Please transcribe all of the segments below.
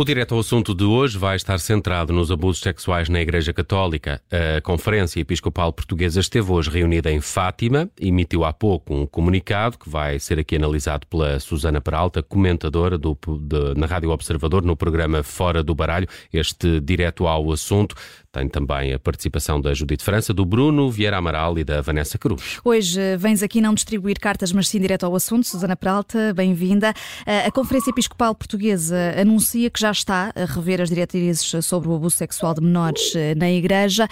O direto ao assunto de hoje vai estar centrado nos abusos sexuais na Igreja Católica. A Conferência Episcopal Portuguesa esteve hoje reunida em Fátima, emitiu há pouco um comunicado que vai ser aqui analisado pela Susana Peralta, comentadora do, de, na Rádio Observador no programa Fora do Baralho. Este direto ao assunto tem também a participação da Judite França, do Bruno Vieira Amaral e da Vanessa Cruz. Hoje eh, vens aqui não distribuir cartas, mas sim direto ao assunto. Susana Peralta, bem-vinda. Eh, a Conferência Episcopal Portuguesa anuncia que já está a rever as diretrizes sobre o abuso sexual de menores eh, na Igreja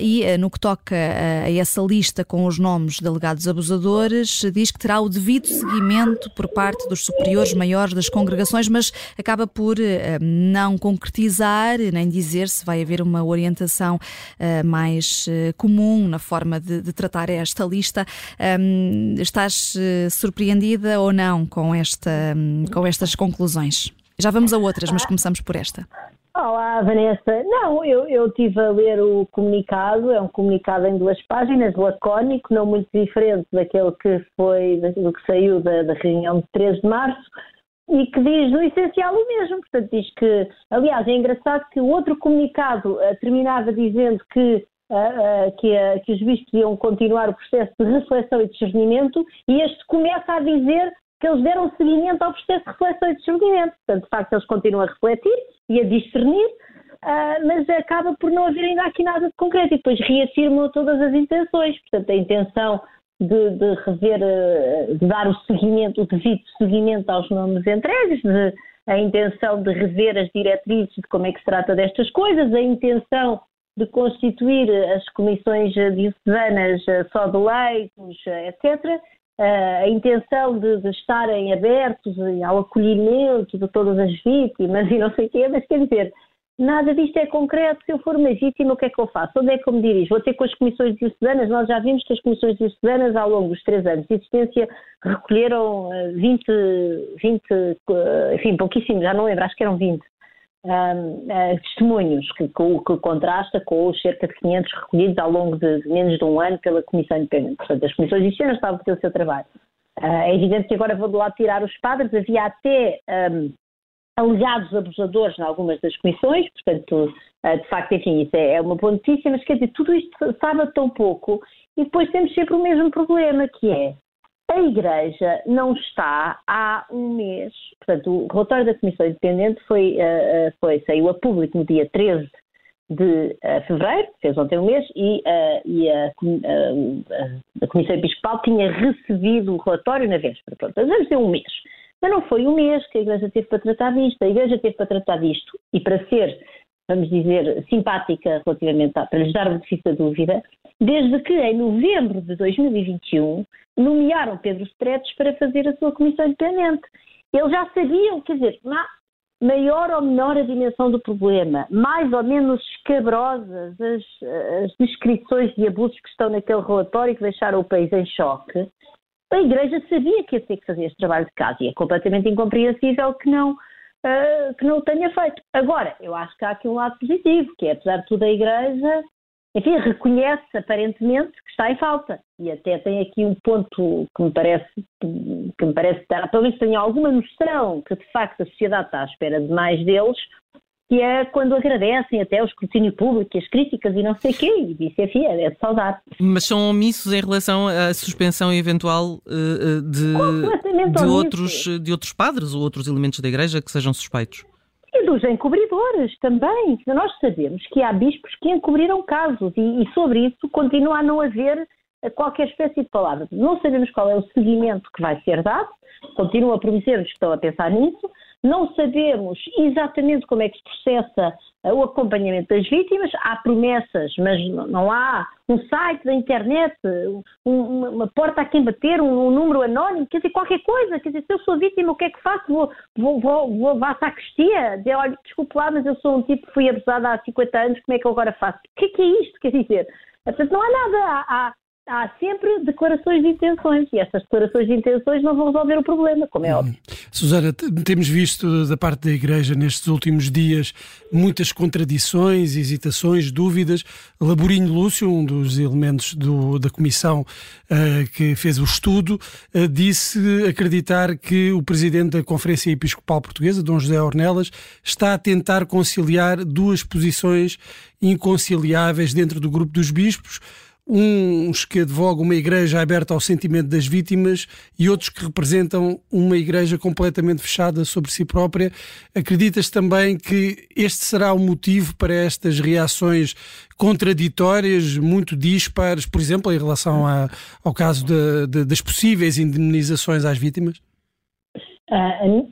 e no que toca a essa lista com os nomes de alegados abusadores, diz que terá o devido seguimento por parte dos superiores maiores das congregações, mas acaba por não concretizar nem dizer se vai haver uma orientação orientação uh, mais uh, comum na forma de, de tratar esta lista. Um, estás uh, surpreendida ou não com, esta, um, com estas conclusões? Já vamos a outras, mas começamos por esta. Olá, Vanessa. Não, eu, eu tive a ler o comunicado, é um comunicado em duas páginas, lacónico, não muito diferente daquele que foi, do que saiu da, da reunião de 3 de março e que diz no essencial o mesmo. Portanto, diz que, aliás, é engraçado que o outro comunicado uh, terminava dizendo que, uh, uh, que, que, os bispos iam continuar o processo de reflexão e discernimento, e este começa a dizer que eles deram seguimento ao processo de reflexão e discernimento. Portanto, de facto, eles continuam a refletir e a discernir, mas acaba por não haver ainda aqui nada de concreto, e depois reafirmam todas as intenções. Portanto, a intenção de, de, rever, eh, de dar o seguimento, o devido seguimento aos nomes entregues, de, a intenção de rever as diretrizes de como é que se trata destas coisas, a intenção de constituir as comissões diocesanas eh, só de leitos, eh, etc., a intenção de, de, estarem abertos ao acolhimento de todas as vítimas e não sei o quê, mas quer dizer, Nada disto é concreto. Se eu for uma vítima, o que é que eu faço? Onde é que eu me dirijo? Vou ter com as comissões diocesanas? Nós já vimos que as comissões diocesanas, ao longo dos três anos de existência, recolheram 20, eh, 20 eh, enfim, pouquíssimos, já não lembro, acho que eram 20 um, uh, testemunhos, que, que, que, contrasta com os cerca de 500 recolhidos ao longo de menos de um ano pela Comissão Independente. Portanto, as comissões diocesanas estavam a fazer o seu trabalho. Uh, é evidente que agora vou de lá tirar os padres, havia até. Um, alegados abusadores em algumas das comissões, portanto, eh, de facto, enfim, isso é, é uma boa notícia, mas quer dizer, tudo isto sabe tão pouco e depois temos sempre o mesmo problema, que é a Igreja não está há um mês, portanto, o relatório da Comissão Independente foi, uh, foi, saiu a público no dia 13 de fevereiro, fez ontem um mês, e, e a, a, Comissão Episcopal tinha recebido o relatório na véspera. Pronto, vamos dizer um mês. Mas não foi um mês que a Igreja teve para tratar disto. A Igreja teve para tratar disto e para ser, vamos dizer, simpática relativamente a, para lhes dar o benefício da dúvida, desde que em novembro de 2021 nomearam Pedro Stretes para fazer a sua comissão independente. Eles já sabiam, quer dizer, maior ou menor a dimensão do problema, mais ou menos escabrosas as, as descrições de abusos que estão naquele relatório que deixaram o país em choque, a Igreja sabia que ia ter que fazer este trabalho de casa e é completamente incompreensível que não, uh, que não o tenha feito. Agora, eu acho que há aqui um lado positivo, que é, apesar de tudo, a Igreja, enfim, reconhece aparentemente que está em falta e até tem aqui um ponto que me parece que me parece pelo menos tenho alguma noção que de facto a sociedade está à espera de mais deles que é quando agradecem até o escrutínio público, as críticas e não sei o quê, e disse, enfim, é de saudade. Mas são omissos em relação à suspensão eventual uh, de, de outros, de outros padres ou outros elementos da Igreja que sejam suspeitos? E dos encobridores também. Nós sabemos que há bispos que encobriram casos e, e sobre isso continua a não haver qualquer espécie de palavra. Não sabemos qual é o seguimento que vai ser dado, continuam a prometer-nos que estão a pensar nisso, não sabemos exatamente como é que se processa eh, o acompanhamento das vítimas. Há promessas, mas não há um site da internet, um, uma porta a quem bater, um, número anónimo, quer dizer, qualquer coisa. Quer dizer, se eu sou vítima, o que é que faço? Vou, vou, vou, vou à sacristia, dizer, olha, desculpe lá, mas eu sou um tipo que fui abusado há 50 anos, como é que eu agora faço? O que é que é isto? Quer dizer, portanto, não há nada. Há, há sempre declarações de intenções e essas declarações de intenções não vão resolver o problema, como é hum. óbvio. Susana, temos visto da parte da Igreja nestes últimos dias muitas contradições, hesitações, dúvidas. Laborinho Lúcio, um dos elementos do, da comissão uh, que fez o estudo, uh, disse acreditar que o presidente da Conferência Episcopal Portuguesa, Dom José Ornelas, está a tentar conciliar duas posições inconciliáveis dentro do grupo dos bispos uns que advogam uma igreja aberta ao sentimento das vítimas e outros que representam uma igreja completamente fechada sobre si própria. Acreditas também que este será o motivo para estas reações contraditórias, muito dispares, por exemplo, em relação a, ao caso de, de, das possíveis indemnizações às vítimas? Uh,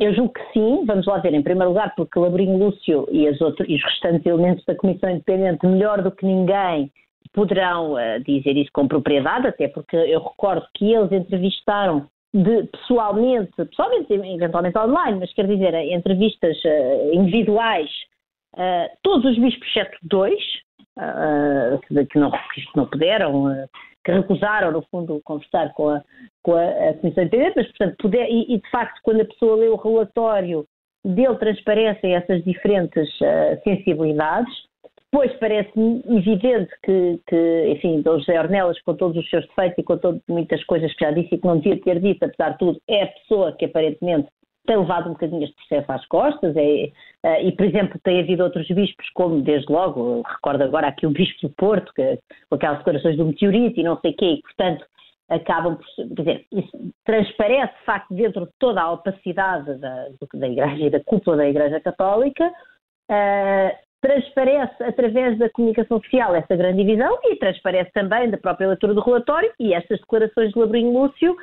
eu julgo que sim, vamos lá ver, em primeiro lugar, porque Labrinho Lúcio e, as outros, e os restantes elementos da Comissão Independente, melhor do que ninguém, poderão uh, dizer isso com propriedade, até porque eu recordo que eles entrevistaram de, pessoalmente, pessoalmente, eventualmente online, mas quer dizer, entrevistas uh, individuais, uh, todos os bispos, exceto dois, que, não, que não puderam, que recusaram, no fundo, conversar com a, com a, a Comissão Independente, mas, portanto, puder, e, e, de facto, quando a pessoa lê o relatório, dele transparecem essas diferentes sensibilidades, Pois parece-me evidente que, que, enfim, Dom José Ornelas, com todos os seus defeitos e com todas, muitas coisas que já disse e que não devia ter dito, apesar de tudo, é a pessoa que aparentemente tem levado um bocadinho este processo às costas é, é, e, por exemplo, tem havido outros bispos, como desde logo, recordo agora aqui o bispo do Porto, que, com aquelas declarações do meteorito e não sei o quê, e, portanto, acabam por, quer dizer, isso transparece, de facto, dentro de toda a opacidade da, da Igreja e da cúpula da Igreja Católica, uh, transparece através da comunicação oficial essa grande divisão e transparece também da própria leitura do relatório e estas declarações de Labrinho Lúcio,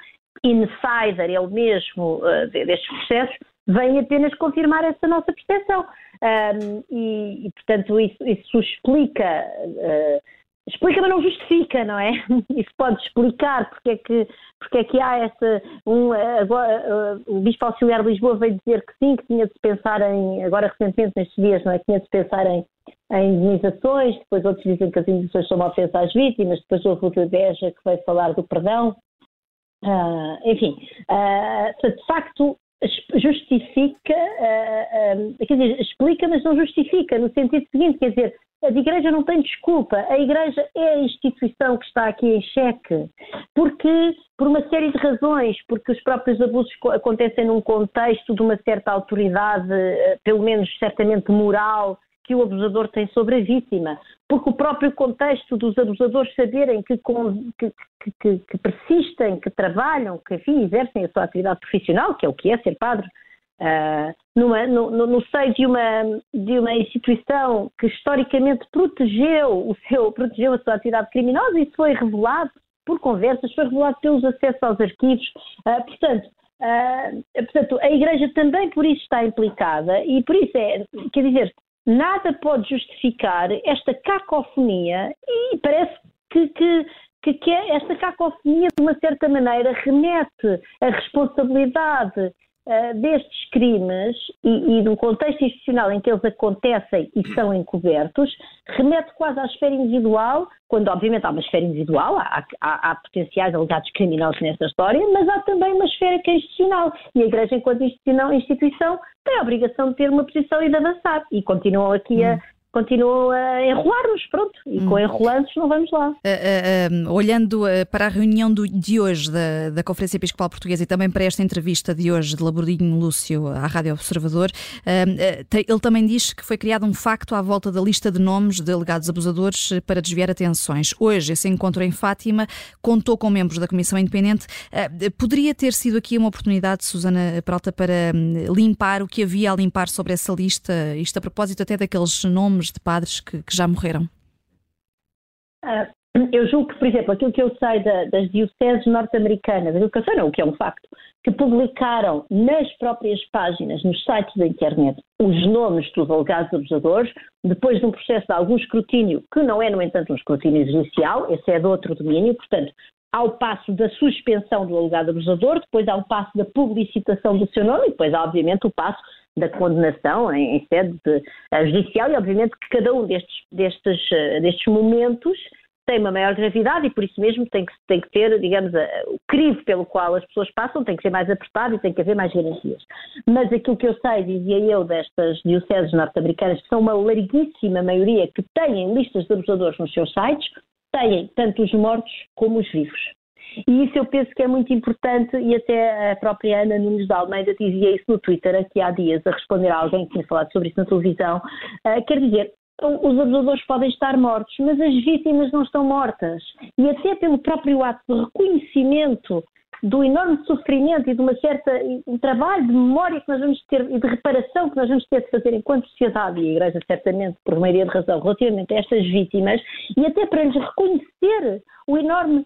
insider ele mesmo uh, destes processos, vêm apenas confirmar essa nossa percepção. Um, e, e, portanto, isso, isso explica uh, explica, mas não justifica, não é? Isso pode explicar porque é que, porque é que há essa. Um, agora, uh, o Bispo Auxiliar de Lisboa veio dizer que sim, que tinha de pensar em, agora recentemente nestes dias, não é? Tinha de pensar em, em indenizações, depois outros dizem que as indenizações são uma ofensa às vítimas, depois houve o de Beja que veio falar do perdão. Uh, enfim, uh, de facto, justifica, uh, quer dizer, explica, mas não justifica, no sentido seguinte, quer dizer, a Igreja não tem desculpa. A Igreja é a instituição que está aqui em xeque, porque, por uma série de razões, porque os próprios abusos acontecem num contexto de uma certa autoridade, pelo menos certamente moral, que o abusador tem sobre a vítima, porque o próprio contexto dos abusadores saberem que, que, que, que persistem, que trabalham, que enfim, exercem a sua atividade profissional, que é o que é ser padre, Uh, numa, no, no, seio de uma, de uma instituição que historicamente protegeu, o seu, protegeu a sua atividade criminosa, isso foi revelado por conversas, foi revelado pelos acessos aos arquivos. Uh, portanto, uh, portanto, a Igreja também por isso está implicada e por isso é, quer dizer, nada pode justificar esta cacofonia e parece que, que que, esta cacofonia, de uma certa maneira, remete a responsabilidade uh, destes crimes e, e, do contexto institucional em que eles acontecem e são encobertos, remete quase à esfera individual, quando obviamente há uma esfera individual, há, há, há potenciais alegados criminosos nesta história, mas há também uma esfera que é institucional. E a Igreja, enquanto instituição, instituição tem a obrigação de ter uma posição e de avançar. E continuam aqui a, hum continuam a enrolar-nos, pronto, e com hum. enrolantes não vamos lá. Uh, uh, uh, olhando para a reunião do, de hoje da, da Conferência Episcopal Portuguesa e também para esta entrevista de hoje de Labordinho Lúcio à Rádio Observador, ele também diz que foi criado um facto à volta da lista de nomes de alegados abusadores para desviar atenções. Hoje, esse encontro em Fátima contou com membros da Comissão Independente. poderia ter sido aqui uma oportunidade, Susana Peralta, para hum, limpar o que havia a limpar sobre essa lista, isto a propósito até daqueles nomes nomes de padres que, que já morreram? Ah, eu julgo que, por exemplo, aquilo que eu sei da, das dioceses norte-americanas, aquilo que eu sei não, o que é um facto, que publicaram nas próprias páginas, nos sites da internet, os nomes dos alegados abusadores, depois de um processo de algum escrutínio, que não é, no entanto, um escrutínio judicial, esse é de outro domínio, portanto, há o passo da suspensão do alegado abusador, depois há o passo da publicitação do seu nome e depois há, obviamente, o passo da condenação em, em sede de, uh, judicial e obviamente que cada um destes, destes, uh, destes momentos tem uma maior gravidade e por isso mesmo tem que, tem que ter, digamos, o crivo pelo qual as pessoas passam tem que ser mais apertado e tem que haver mais garantias. Mas aquilo que eu sei, dizia eu, destas dioceses norte-americanas, que são uma larguíssima maioria que têm listas de abusadores nos seus sites, têm tanto os mortos como os vivos. E isso eu penso que é muito importante e até a própria Ana Nunes de Almeida dizia isso no Twitter aqui há dias, a responder a alguém que tinha falado sobre isso na televisão. Uh, quer dizer, os abusadores podem estar mortos, mas as vítimas não estão mortas. E até pelo próprio ato de reconhecimento do enorme sofrimento e de uma certa um trabalho de memória que nós vamos ter e de reparação que nós vamos ter de fazer enquanto sociedade e a Igreja certamente por maioria de razão relativamente a estas vítimas e até para lhes reconhecer o enorme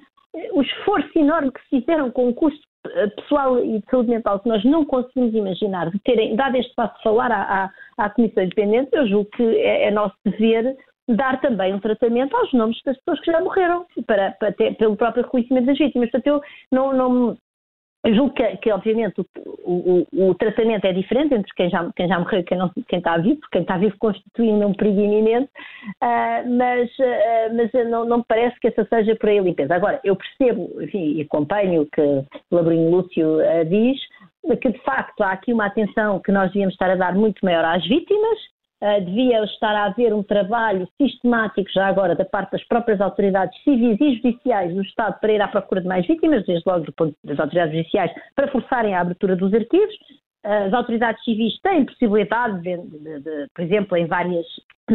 o esforço enorme que se fizeram com o custo eh, pessoal e de saúde mental que nós não conseguimos imaginar, de terem dado este passo de falar à, à, à Comissão Independente, eu julgo que é, é, nosso dever dar também um tratamento aos nomes das pessoas que já morreram, para, para ter, pelo próprio reconhecimento das vítimas. Portanto, eu não, não, eu julgo que, que obviamente, o, o, o, tratamento é diferente entre quem já, quem já morreu e quem, não, quem está vivo, porque quem está vivo constitui um perigo iminente, uh, mas, uh, mas não, não parece que essa seja por aí a limpeza. Agora, eu percebo, enfim, e acompanho o que Labrinho Lúcio uh, diz, que de facto há aqui uma atenção que nós devíamos estar a dar muito maior às vítimas, Uh, devia estar a haver um trabalho sistemático, já agora, da parte das próprias autoridades civis e judiciais do Estado para ir à procura de mais vítimas, desde logo das autoridades judiciais, para forçarem a abertura dos arquivos. As autoridades civis têm possibilidade, de, de, de, por exemplo, em várias,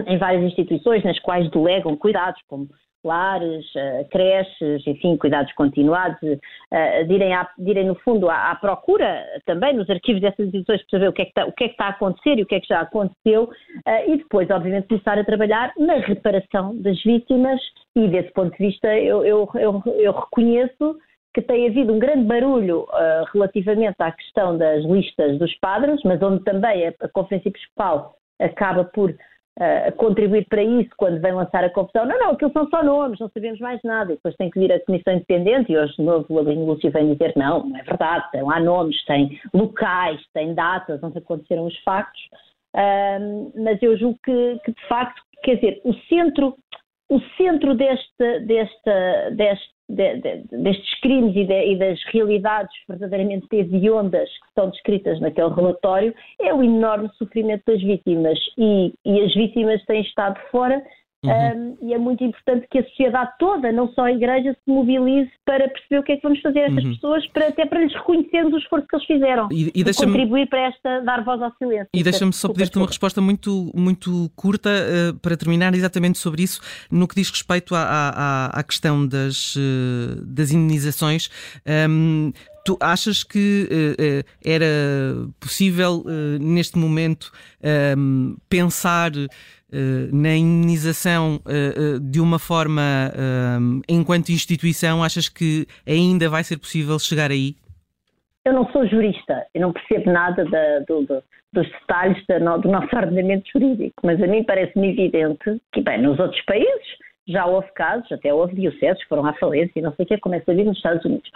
em várias instituições nas quais delegam cuidados, como lares, uh, creches, enfim, cuidados continuados, uh, de, irem de, irem no fundo à, à, procura também nos arquivos dessas instituições para saber o que, é que está, o que é que está a acontecer e o que é que já aconteceu uh, e depois, obviamente, começar a trabalhar na reparação das vítimas e desse ponto de vista eu, eu, eu, eu reconheço que tem havido um grande barulho relativamente à questão das listas dos padres, mas onde também a, a Conferência Episcopal acaba por a contribuir para isso quando vem lançar a confusão. Não, não, aquilo são só nomes, não sabemos mais nada. E depois tem que vir a Comissão Independente e hoje de novo o Alinho Lúcio vem dizer não, não é verdade, tem lá nomes, tem locais, tem datas onde aconteceram os factos. Um, mas eu julgo que, que, de facto, quer dizer, o centro, o centro deste, deste, deste de, de, destes crimes e, de, e, das realidades verdadeiramente hediondas que estão descritas naquele relatório é o enorme sofrimento das vítimas. E, e as vítimas têm estado fora Uhum. Um, e é muito importante que a sociedade toda, não só a Igreja, se mobilize para perceber o que é que vamos fazer a estas uhum. pessoas, para, até para lhes reconhecermos o esforço que eles fizeram e, e, e contribuir para esta, dar voz ao silêncio. E deixa-me só pedir-te uma resposta muito, muito curta uh, para terminar exatamente sobre isso, no que diz respeito à, à, à questão das, uh, das imunizações. Um, Tu achas que uh, uh, era possível, uh, neste momento, ehm, pensar na imunização de uma forma, ehm, enquanto instituição? Achas que ainda vai ser possível chegar aí? Eu não sou jurista, eu não percebo nada da, do, do, dos detalhes da, do nosso ordenamento jurídico, mas a mim parece-me evidente que, bem, nos outros países já houve casos, até houve dioceses que foram à falência e não sei o que, começa a vir nos Estados Unidos.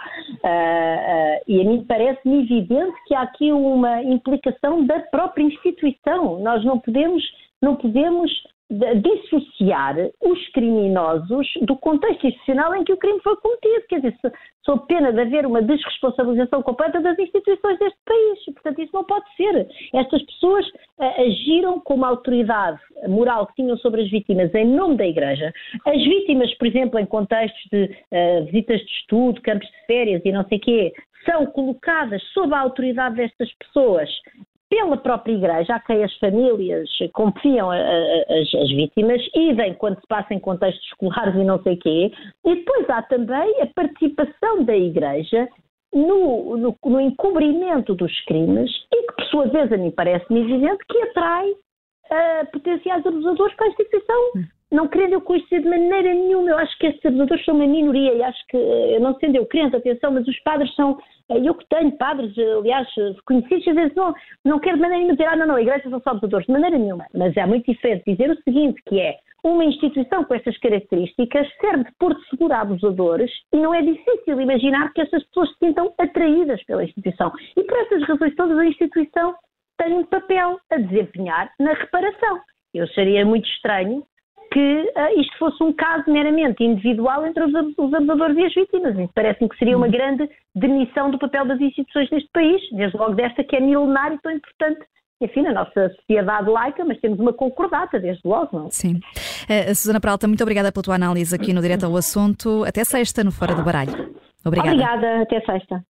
Uh, uh, e a mim parece-me evidente que há aqui uma implicação da própria instituição. Nós não podemos, não podemos dissociar os criminosos do contexto institucional em que o crime foi cometido. Quer dizer, sob pena de haver uma desresponsabilização completa das instituições deste país. Portanto, isso não pode ser. Estas pessoas uh, agiram como autoridade moral que tinham sobre as vítimas em nome da Igreja. As vítimas, por exemplo, em contextos de uh, visitas de estudo, campos de férias e não sei o quê, são colocadas sob a autoridade destas pessoas pela própria Igreja, a quem as famílias confiam as, as vítimas, idem quando se passa em contextos escolares e não sei quê, e depois há também a participação da Igreja no, no, no encobrimento dos crimes e que, por sua vez, a mim parece-me evidente que atrai uh, potenciais abusadores para a instituição não querendo eu isto de maneira nenhuma, eu acho que estes abusadores são uma minoria e acho que, eu não sendo eu crente, atenção, mas os padres são, eh, eu que tenho padres, eh, aliás, conhecidos, às vezes não, não quero de maneira nenhuma dizer, ah, não, não, a igreja são só abusadores, de maneira nenhuma, mas é muito diferente dizer o seguinte, que é, uma instituição com estas características serve de porto seguro a abusadores e não é difícil imaginar que estas pessoas se sintam atraídas pela instituição. E por essas razões todas a instituição tem um papel a desempenhar na reparação. Eu acharia muito estranho que uh, isto fosse um caso meramente individual entre os, os abusadores e as vítimas. Isso parece-me que seria uma grande demissão do papel das instituições neste país, desde logo desta que é milenária e tão importante enfim, na nossa sociedade laica, mas temos uma concordata, desde logo, não? Sim. Uh, Susana Peralta, muito obrigada pela tua análise aqui no Direto ao Assunto. Até sexta no Fora do Baralho. Obrigada. Obrigada, até sexta.